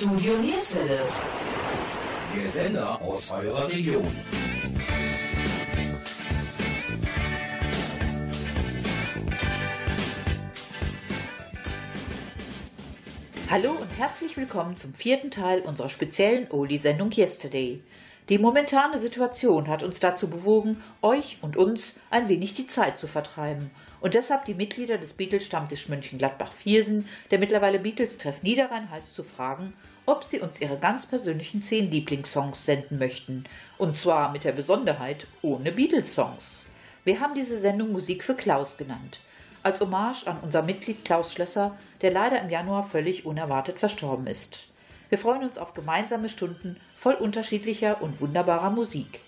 Studio Nierswelle. Der Sender aus eurer Region. Hallo und herzlich willkommen zum vierten Teil unserer speziellen Oldie-Sendung Yesterday. Die momentane Situation hat uns dazu bewogen, euch und uns ein wenig die Zeit zu vertreiben und deshalb die Mitglieder des Beatles-Stammtisch Mönchengladbach-Viersen, der mittlerweile Beatles-Treff Niederrhein heißt, zu fragen, ob sie uns ihre ganz persönlichen zehn Lieblingssongs senden möchten. Und zwar mit der Besonderheit ohne Beatles-Songs. Wir haben diese Sendung Musik für Klaus genannt. Als Hommage an unser Mitglied Klaus Schlösser, der leider im Januar völlig unerwartet verstorben ist. Wir freuen uns auf gemeinsame Stunden voll unterschiedlicher und wunderbarer Musik.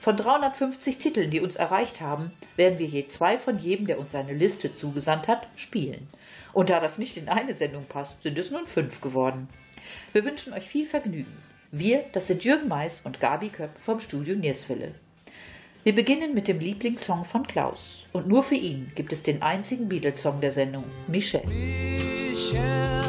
Von 350 Titeln, die uns erreicht haben, werden wir je zwei von jedem, der uns seine Liste zugesandt hat, spielen. Und da das nicht in eine Sendung passt, sind es nun fünf geworden. Wir wünschen euch viel Vergnügen. Wir, das sind Jürgen Mais und Gabi Köpp vom Studio Nierswille. Wir beginnen mit dem Lieblingssong von Klaus. Und nur für ihn gibt es den einzigen Beatles-Song der Sendung, Michelle. Michelle.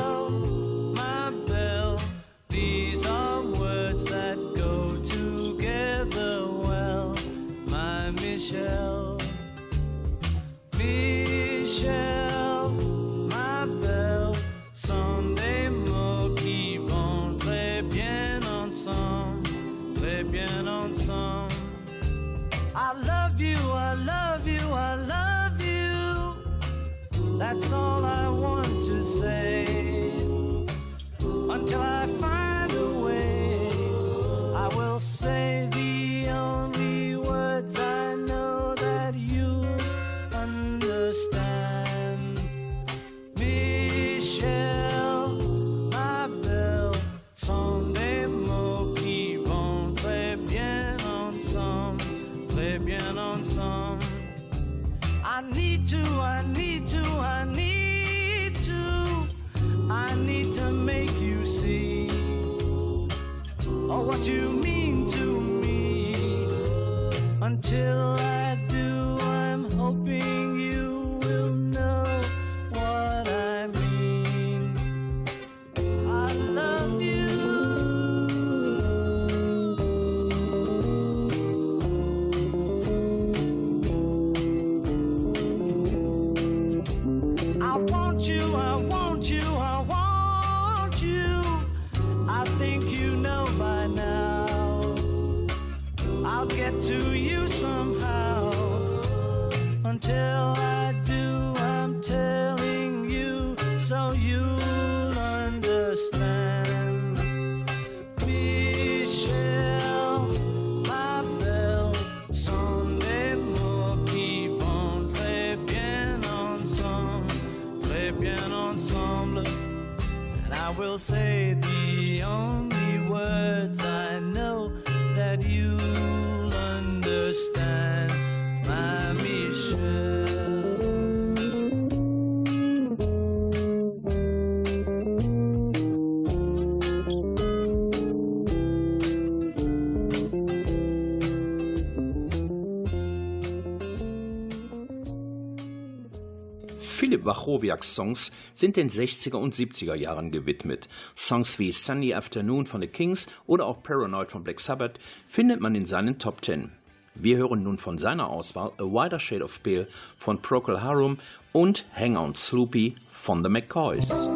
That's all I want to say until I find a way. I will say say the only words I know that you'll understand, my Michelle. Wachowiaks Songs sind den 60er und 70er Jahren gewidmet. Songs wie Sunny Afternoon von The Kings oder auch Paranoid von Black Sabbath findet man in seinen Top Ten. Wir hören nun von seiner Auswahl A Wider Shade of Pale von Procol Harum und Hang On Sloopy von The McCoys.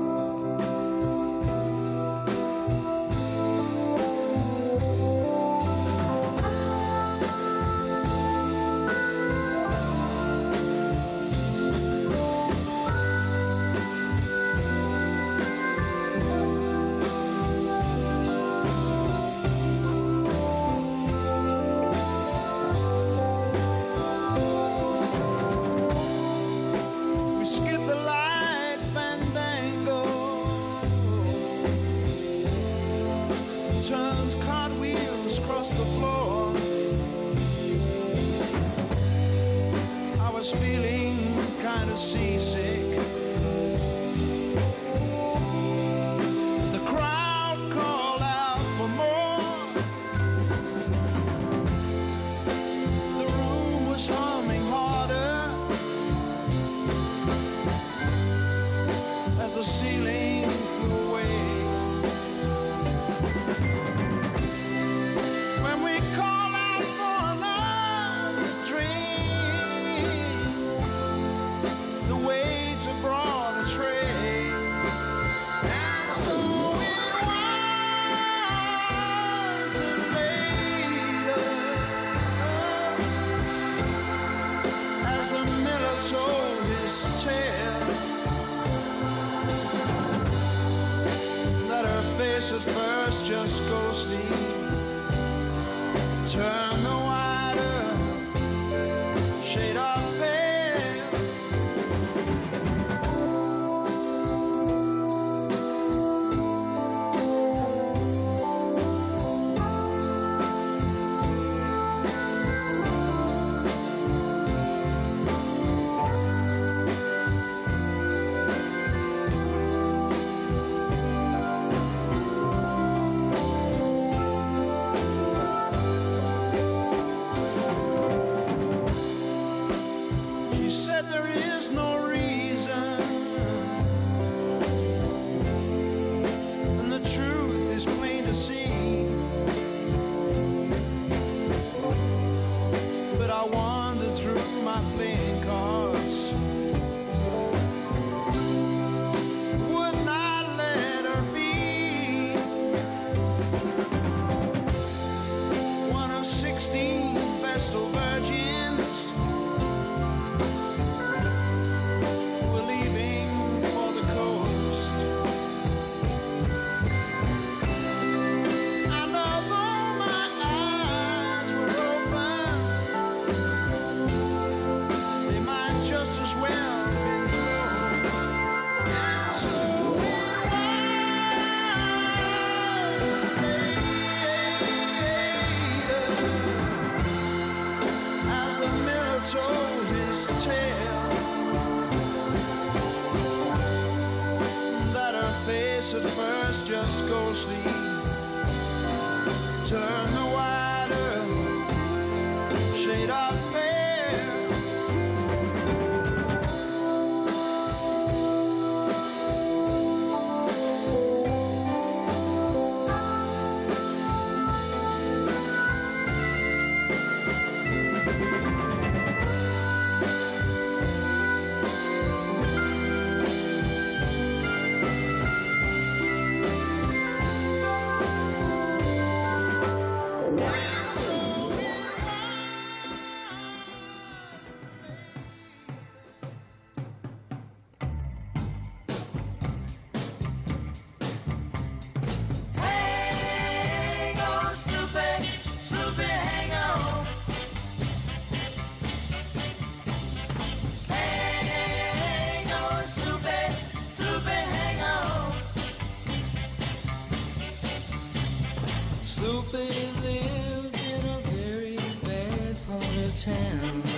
16 vessel virgin. Lupe lives in a very bad part of town.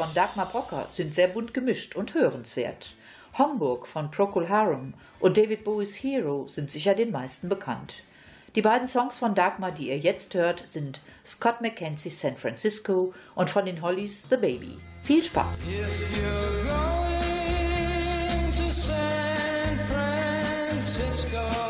Von Dagmar Brocker sind sehr bunt gemischt und hörenswert. Homburg von Procol Harum und David Bowies Hero sind sicher den meisten bekannt. Die beiden Songs von Dagmar, die ihr jetzt hört, sind Scott McKenzie's San Francisco und von den Hollies The Baby. Viel Spaß! If you're going to San Francisco,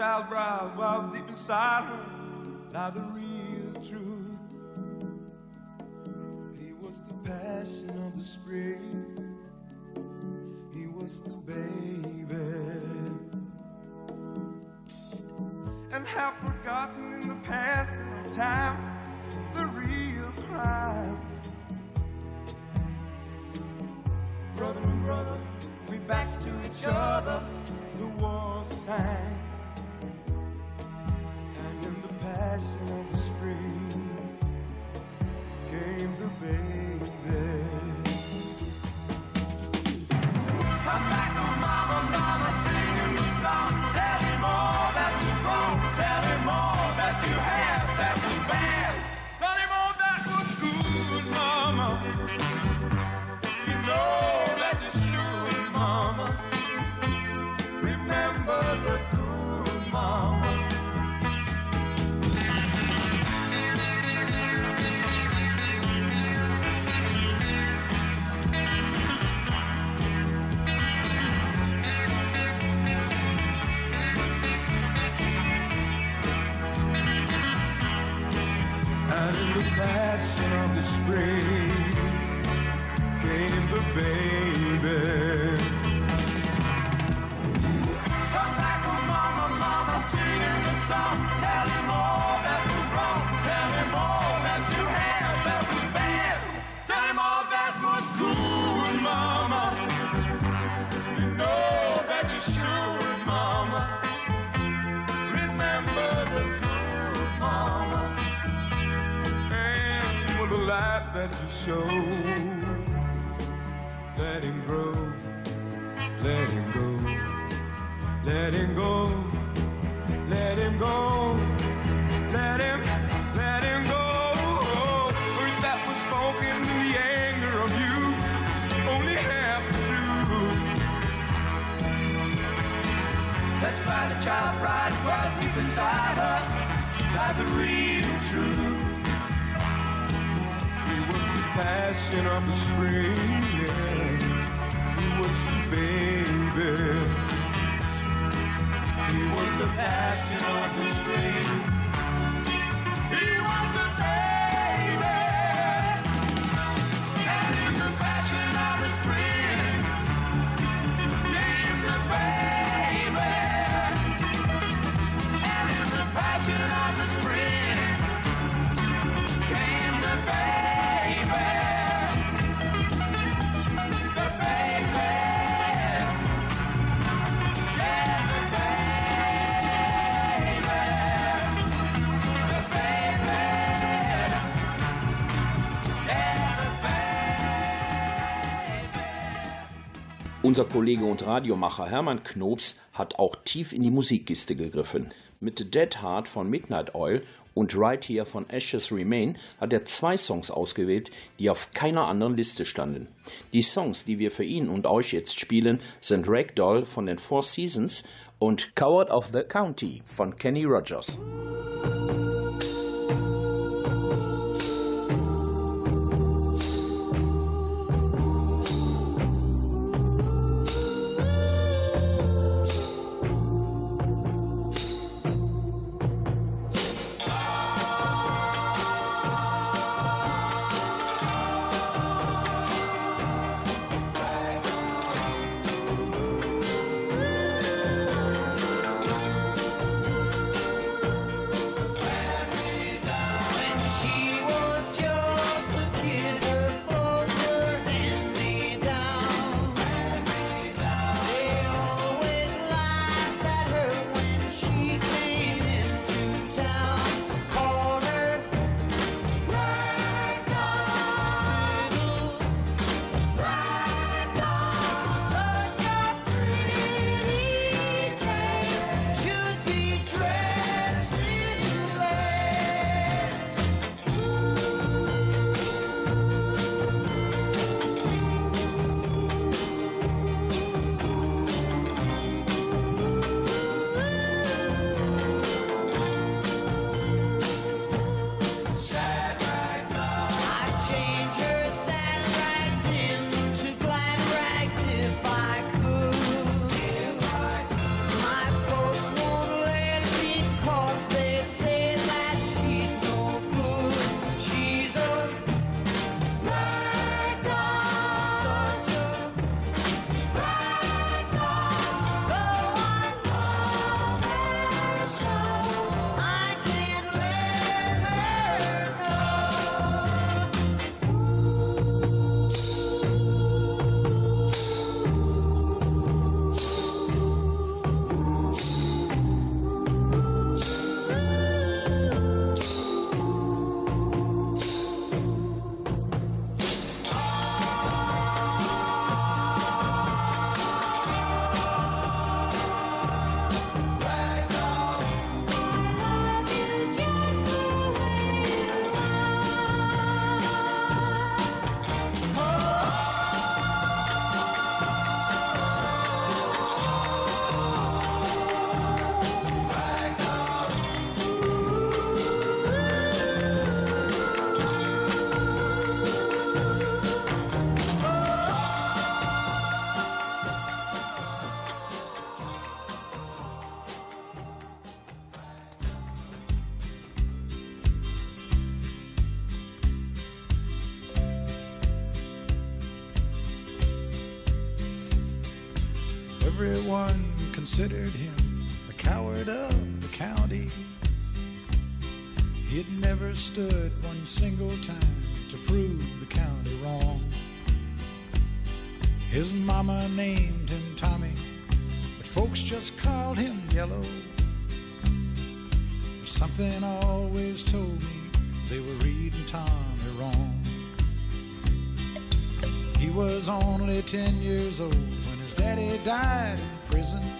child bride while deep inside her lie the real truth. He was the passion of the spring. He was the baby. And have forgotten in the passing of time the real crime. Brother and brother, we backs to each other, the war sang. Passion of the spring came the baby. spring came the baby. Come back, oh mama, mama, singing the song. That you showed. Let him grow. Let him go. Let him go. Let him go. Let him, let him go. Words that were spoken in the anger of you. Only half true. That's why the child bride cried deep inside her. By the real truth. Passion of the spring. Yeah. He was the baby. He was the passion of the spring. Unser Kollege und Radiomacher Hermann Knobs hat auch tief in die Musikkiste gegriffen. Mit Dead Heart von Midnight Oil und Right Here von Ashes Remain hat er zwei Songs ausgewählt, die auf keiner anderen Liste standen. Die Songs, die wir für ihn und euch jetzt spielen, sind Ragdoll von den Four Seasons und Coward of the County von Kenny Rogers. Considered him a coward of the county. He'd never stood one single time to prove the county wrong. His mama named him Tommy, but folks just called him Yellow. Something always told me they were reading Tommy wrong. He was only 10 years old when his daddy died in prison.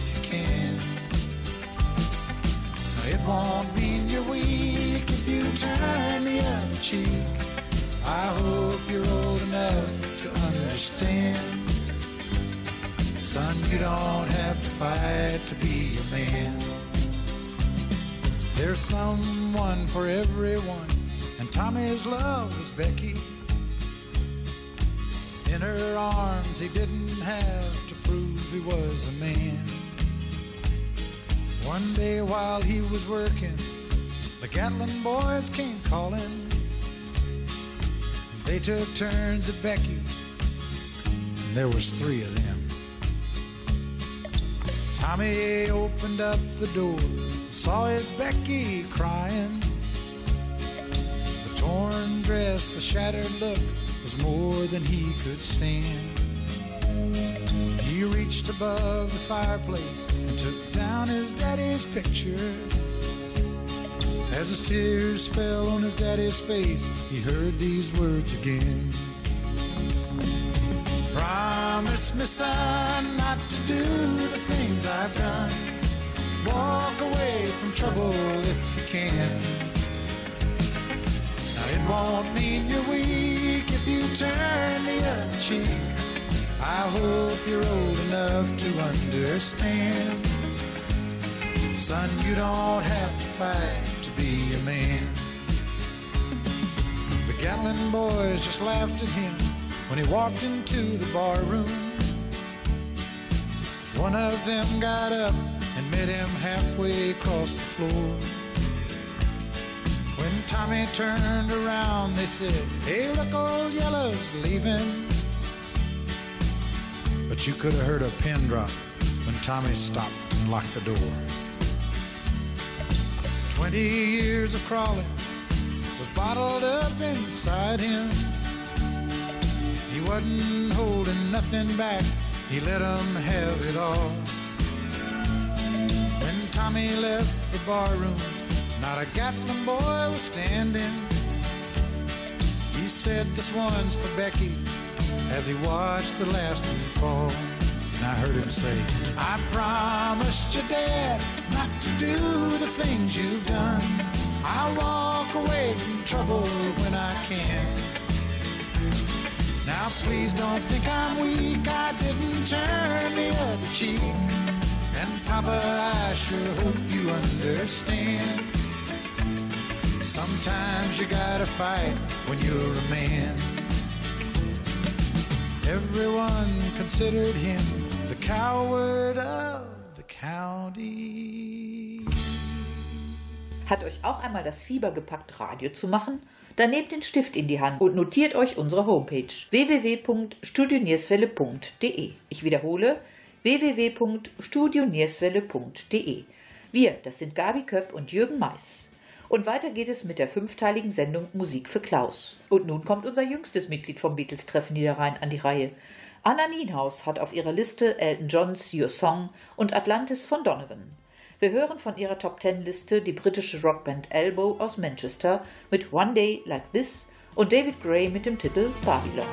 it won't mean you're weak if you turn the other cheek. I hope you're old enough to understand. Son, you don't have to fight to be a man. There's someone for everyone, and Tommy's love was Becky. In her arms, he didn't have to prove he was a man. One day while he was working, the Gatlin boys came calling. They took turns at Becky, and there was three of them. Tommy opened up the door, saw his Becky crying. The torn dress, the shattered look was more than he could stand. He reached above the fireplace and took down his daddy's picture. As his tears fell on his daddy's face, he heard these words again. Promise me, son, not to do the things I've done. Walk away from trouble if you can. Now, it won't mean you're weak if you turn the other cheek. I hope you're old enough to understand. Son, you don't have to fight to be a man. The Gatlin boys just laughed at him when he walked into the bar room. One of them got up and met him halfway across the floor. When Tommy turned around, they said, Hey, look, old Yellow's leaving. You could have heard a pin drop when Tommy stopped and locked the door. Twenty years of crawling was bottled up inside him. He wasn't holding nothing back, he let 'em have it all. When Tommy left the barroom, not a Gatlin boy was standing. He said, This one's for Becky, as he watched the last one fall. And I heard him say, I promised your dad not to do the things you've done. I'll walk away from trouble when I can. Now please don't think I'm weak. I didn't turn the other cheek. And Papa, I sure hope you understand. Sometimes you gotta fight when you're a man. Everyone considered him the coward of the county. Hat euch auch einmal das Fieber gepackt, Radio zu machen? Dann nehmt den Stift in die Hand und notiert euch unsere Homepage www.studionierswelle.de. Ich wiederhole www.studionierswelle.de. Wir, das sind Gabi Köpp und Jürgen Mais. Und weiter geht es mit der fünfteiligen Sendung Musik für Klaus. Und nun kommt unser jüngstes Mitglied vom Beatles-Treffen Niederrhein an die Reihe. Anna Nienhaus hat auf ihrer Liste Elton Johns Your Song und Atlantis von Donovan. Wir hören von ihrer Top Ten Liste die britische Rockband Elbow aus Manchester mit One Day Like This und David Gray mit dem Titel Babylon.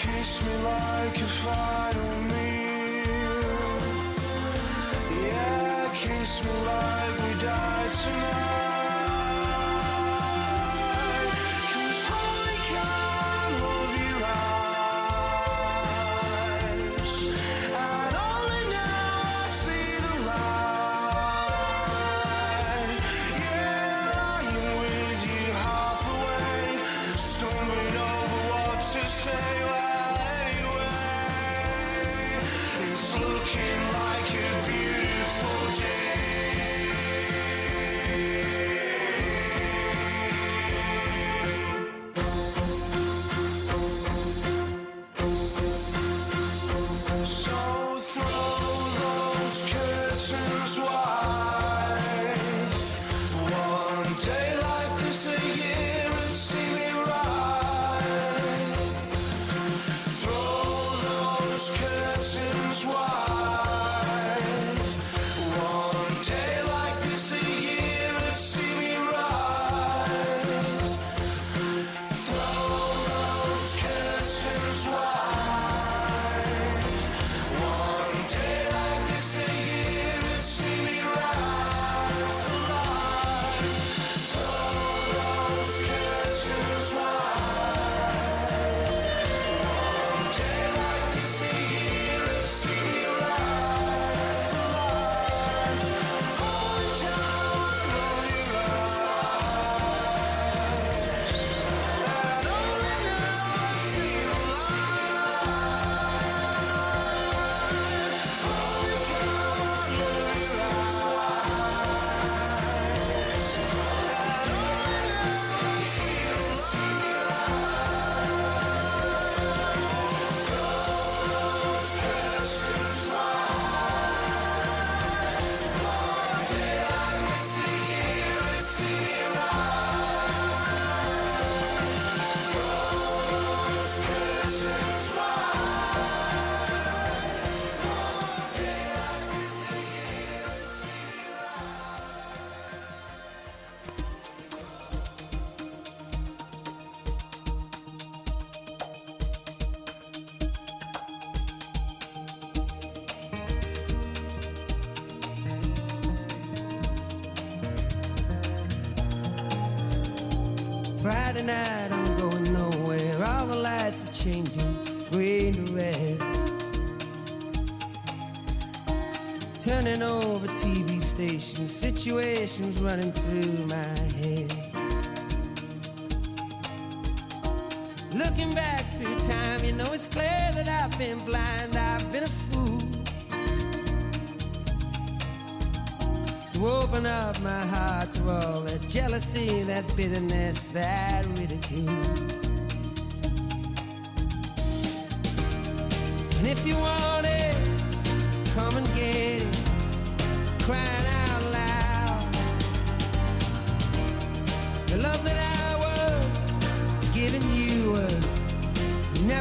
kiss me like you final meal. Yeah, kiss me like we died tonight. situations running through my head. Looking back through time, you know it's clear that I've been blind, I've been a fool. To open up my heart to all that jealousy, that bitterness, that ridicule. And if you want it, come and get it. Crying out.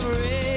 memory.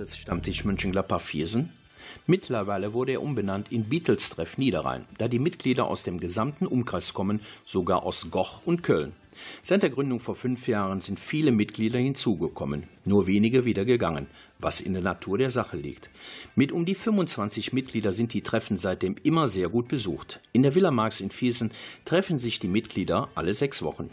Beatles Stammtisch Mönchengladbach-Viersen? Mittlerweile wurde er umbenannt in Beatles-Treff Niederrhein, da die Mitglieder aus dem gesamten Umkreis kommen, sogar aus Goch und Köln. Seit der Gründung vor fünf Jahren sind viele Mitglieder hinzugekommen, nur wenige wieder gegangen, was in der Natur der Sache liegt. Mit um die 25 Mitglieder sind die Treffen seitdem immer sehr gut besucht. In der Villa Marx in Viersen treffen sich die Mitglieder alle sechs Wochen.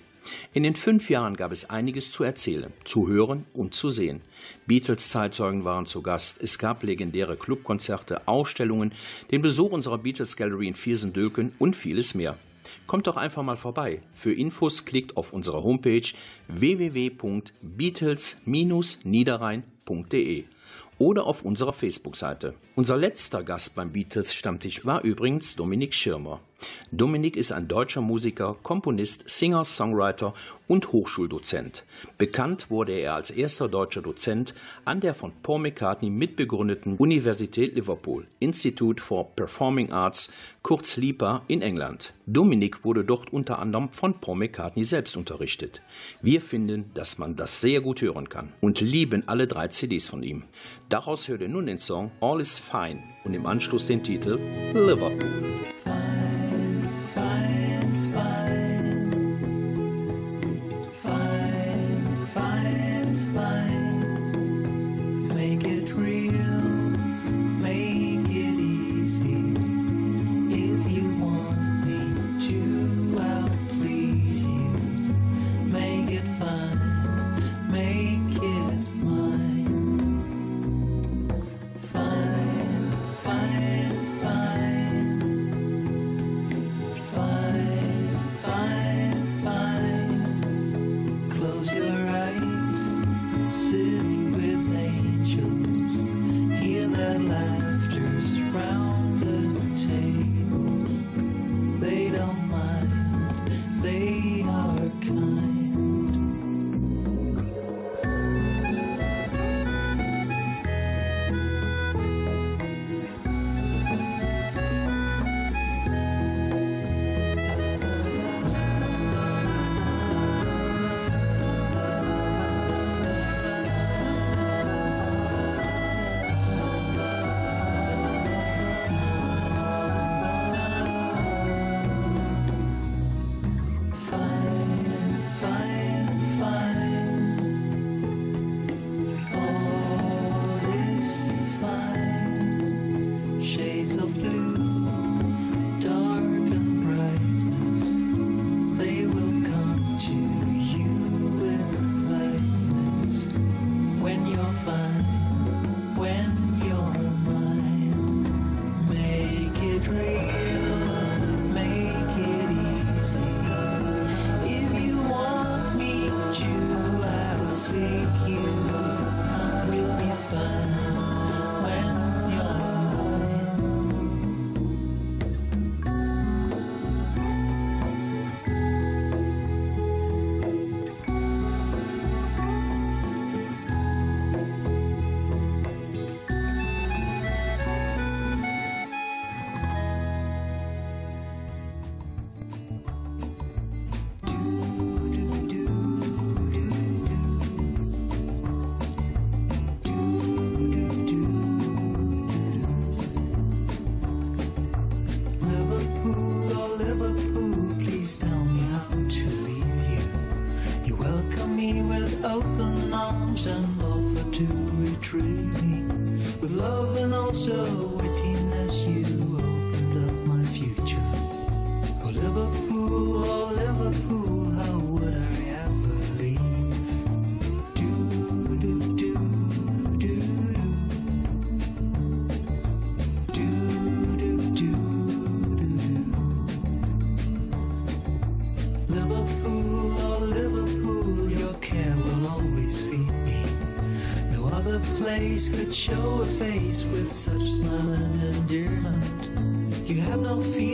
In den fünf Jahren gab es einiges zu erzählen, zu hören und zu sehen. Beatles-Zeitzeugen waren zu Gast, es gab legendäre Clubkonzerte, Ausstellungen, den Besuch unserer Beatles Gallery in Viersen-Dülken und vieles mehr. Kommt doch einfach mal vorbei. Für Infos klickt auf unsere Homepage www.beatles-niederrhein.de oder auf unserer Facebook-Seite. Unser letzter Gast beim Beatles Stammtisch war übrigens Dominik Schirmer. Dominik ist ein deutscher Musiker, Komponist, Singer, Songwriter und Hochschuldozent. Bekannt wurde er als erster deutscher Dozent an der von Paul McCartney mitbegründeten Universität Liverpool, Institute for Performing Arts, kurz LIPA in England. Dominik wurde dort unter anderem von Paul McCartney selbst unterrichtet. Wir finden, dass man das sehr gut hören kann und lieben alle drei CDs von ihm. Daraus hört ihr nun den Song All is Fine und im Anschluss den Titel Liverpool. Could show a face with such smile and endearment. You have no fear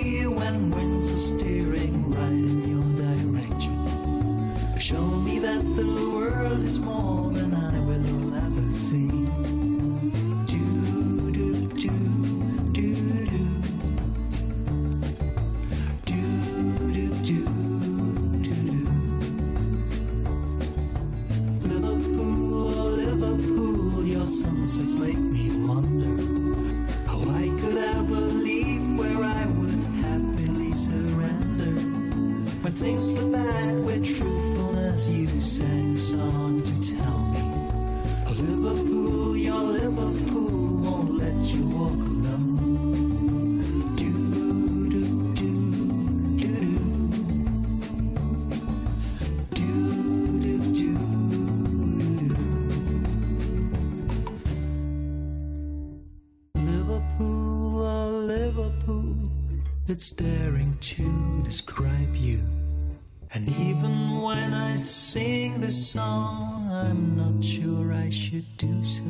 song, I'm not sure I should do so.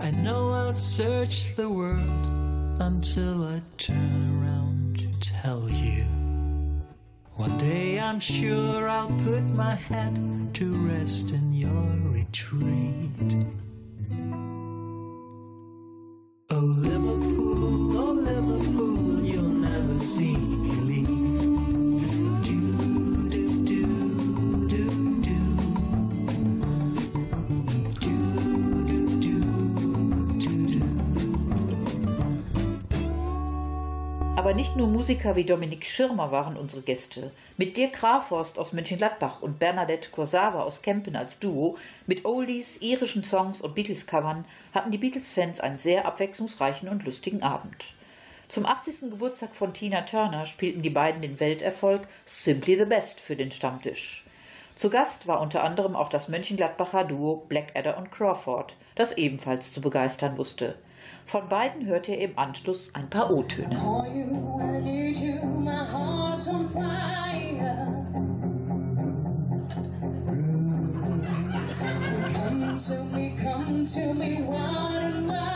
I know I'll search the world until I turn around to tell you. One day I'm sure I'll put my head to rest in your retreat. Oh, Liverpool, oh, Liverpool, you'll never see nicht nur Musiker wie Dominik Schirmer waren unsere Gäste. Mit Dirk Graforst aus Mönchengladbach und Bernadette Kursawa aus Kempen als Duo, mit Oldies, irischen Songs und Beatles-Covern hatten die Beatles-Fans einen sehr abwechslungsreichen und lustigen Abend. Zum 80. Geburtstag von Tina Turner spielten die beiden den Welterfolg Simply the Best für den Stammtisch. Zu Gast war unter anderem auch das Mönchengladbacher Duo Blackadder und Crawford, das ebenfalls zu begeistern wusste. Von beiden hörte er im Anschluss ein paar O-Töne. I. Come to me, come to me, what a matter.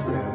Joseph.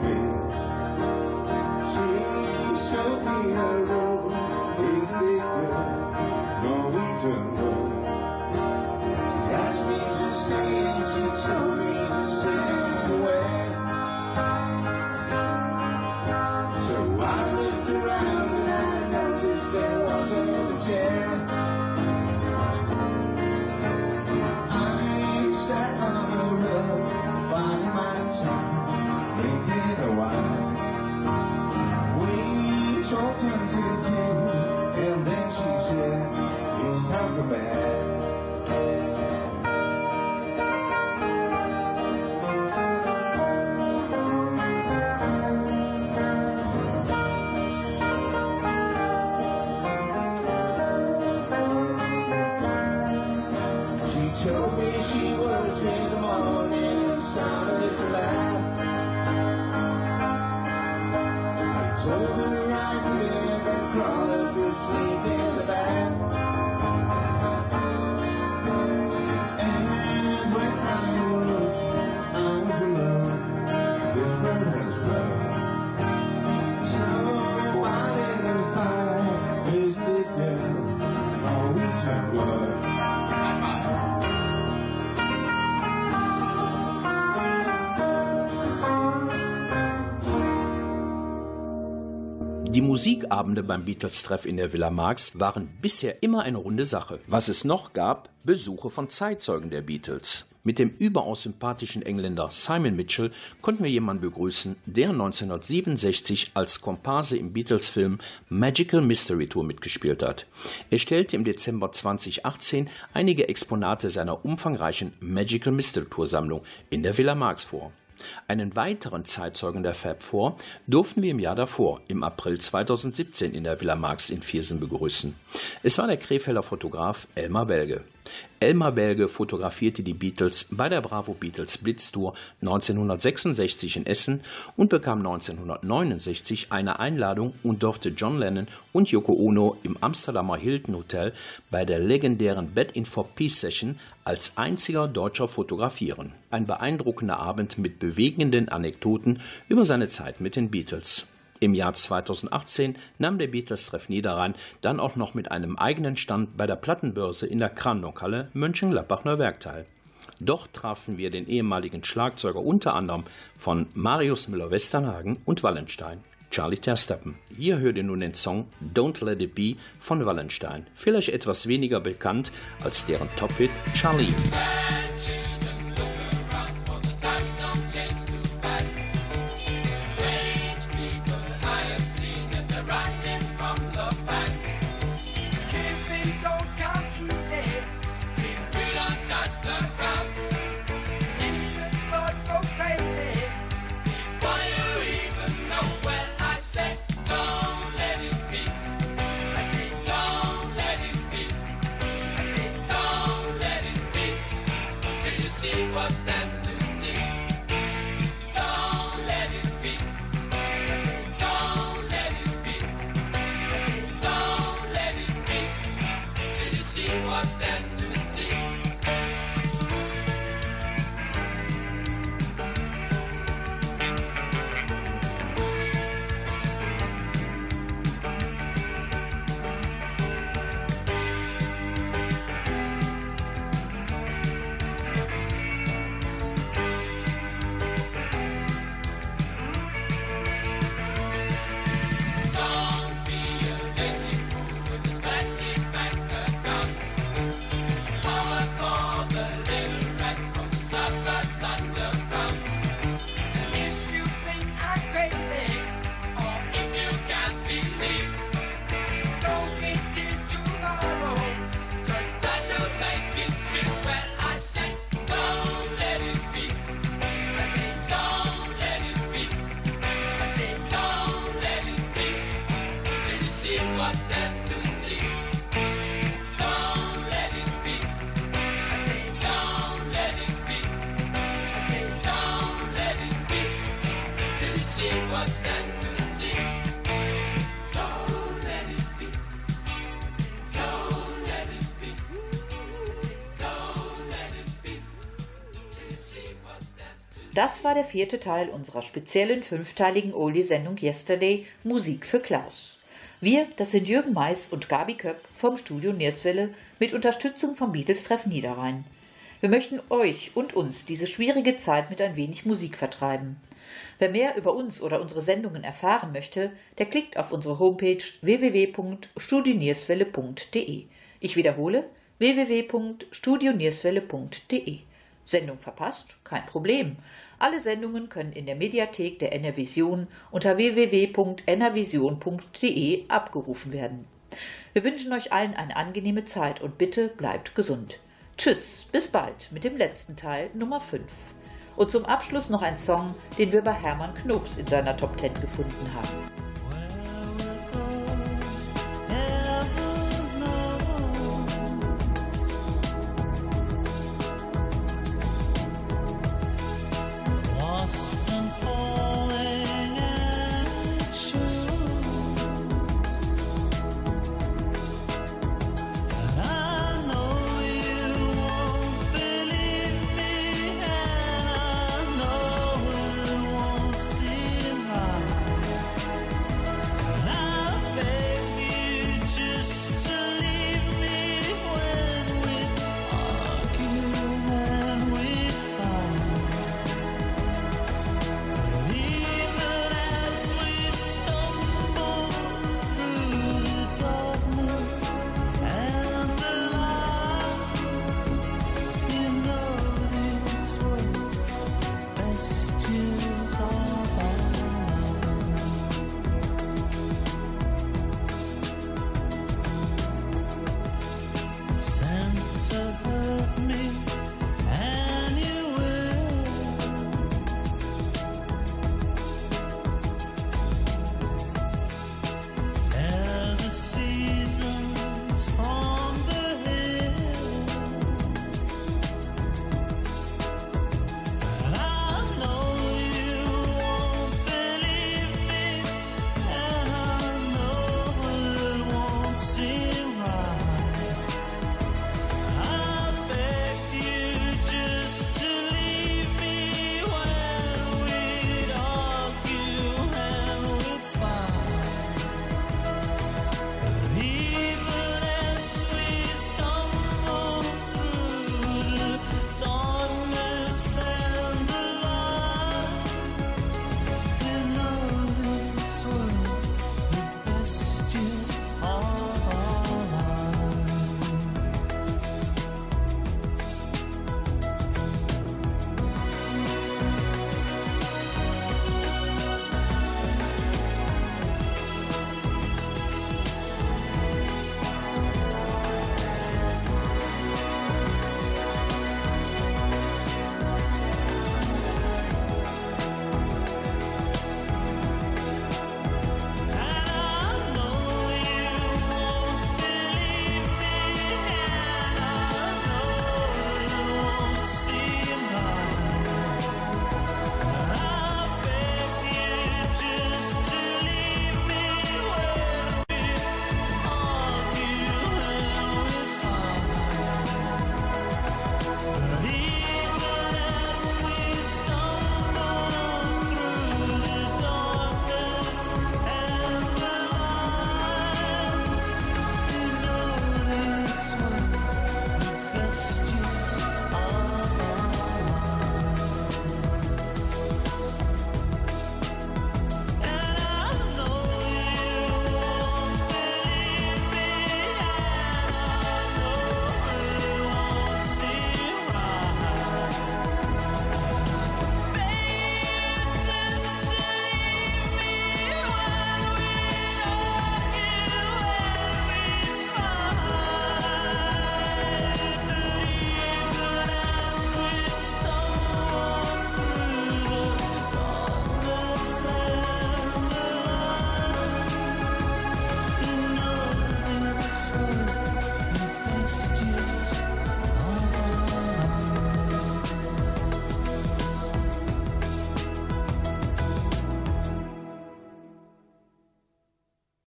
Die Musikabende beim Beatles-Treff in der Villa Marx waren bisher immer eine runde Sache. Was es noch gab, Besuche von Zeitzeugen der Beatles. Mit dem überaus sympathischen Engländer Simon Mitchell konnten wir jemanden begrüßen, der 1967 als Komparse im Beatles-Film Magical Mystery Tour mitgespielt hat. Er stellte im Dezember 2018 einige Exponate seiner umfangreichen Magical Mystery Tour Sammlung in der Villa Marx vor. Einen weiteren Zeitzeugen der Fab Four durften wir im Jahr davor, im April 2017, in der Villa Marx in Viersen begrüßen. Es war der Krefelder Fotograf Elmar Belge. Elmar Belge fotografierte die Beatles bei der Bravo Beatles Blitztour 1966 in Essen und bekam 1969 eine Einladung und durfte John Lennon und Yoko Ono im Amsterdamer Hilton Hotel bei der legendären Bed in for Peace Session als einziger Deutscher fotografieren. Ein beeindruckender Abend mit bewegenden Anekdoten über seine Zeit mit den Beatles. Im Jahr 2018 nahm der Beatles-Treff Niederrhein dann auch noch mit einem eigenen Stand bei der Plattenbörse in der Krandockhalle Mönchengladbach-Neuwerk teil. Dort trafen wir den ehemaligen Schlagzeuger unter anderem von Marius Müller-Westernhagen und Wallenstein, Charlie Tersteppen. Hier hört ihr nun den Song Don't Let It Be von Wallenstein, vielleicht etwas weniger bekannt als deren Top-Hit Charlie. Das war der vierte Teil unserer speziellen fünfteiligen Oldie-Sendung Yesterday Musik für Klaus. Wir, das sind Jürgen Mais und Gabi Köpp vom Studio Nierswelle mit Unterstützung vom Beatles-Treff Niederrhein. Wir möchten euch und uns diese schwierige Zeit mit ein wenig Musik vertreiben. Wer mehr über uns oder unsere Sendungen erfahren möchte, der klickt auf unsere Homepage www.studionierswelle.de. Ich wiederhole www.studionierswelle.de. Sendung verpasst? Kein Problem. Alle Sendungen können in der Mediathek der NRVision unter www.nrvision.de abgerufen werden. Wir wünschen euch allen eine angenehme Zeit und bitte bleibt gesund. Tschüss, bis bald mit dem letzten Teil Nummer 5. Und zum Abschluss noch ein Song, den wir bei Hermann Knobs in seiner Top 10 gefunden haben.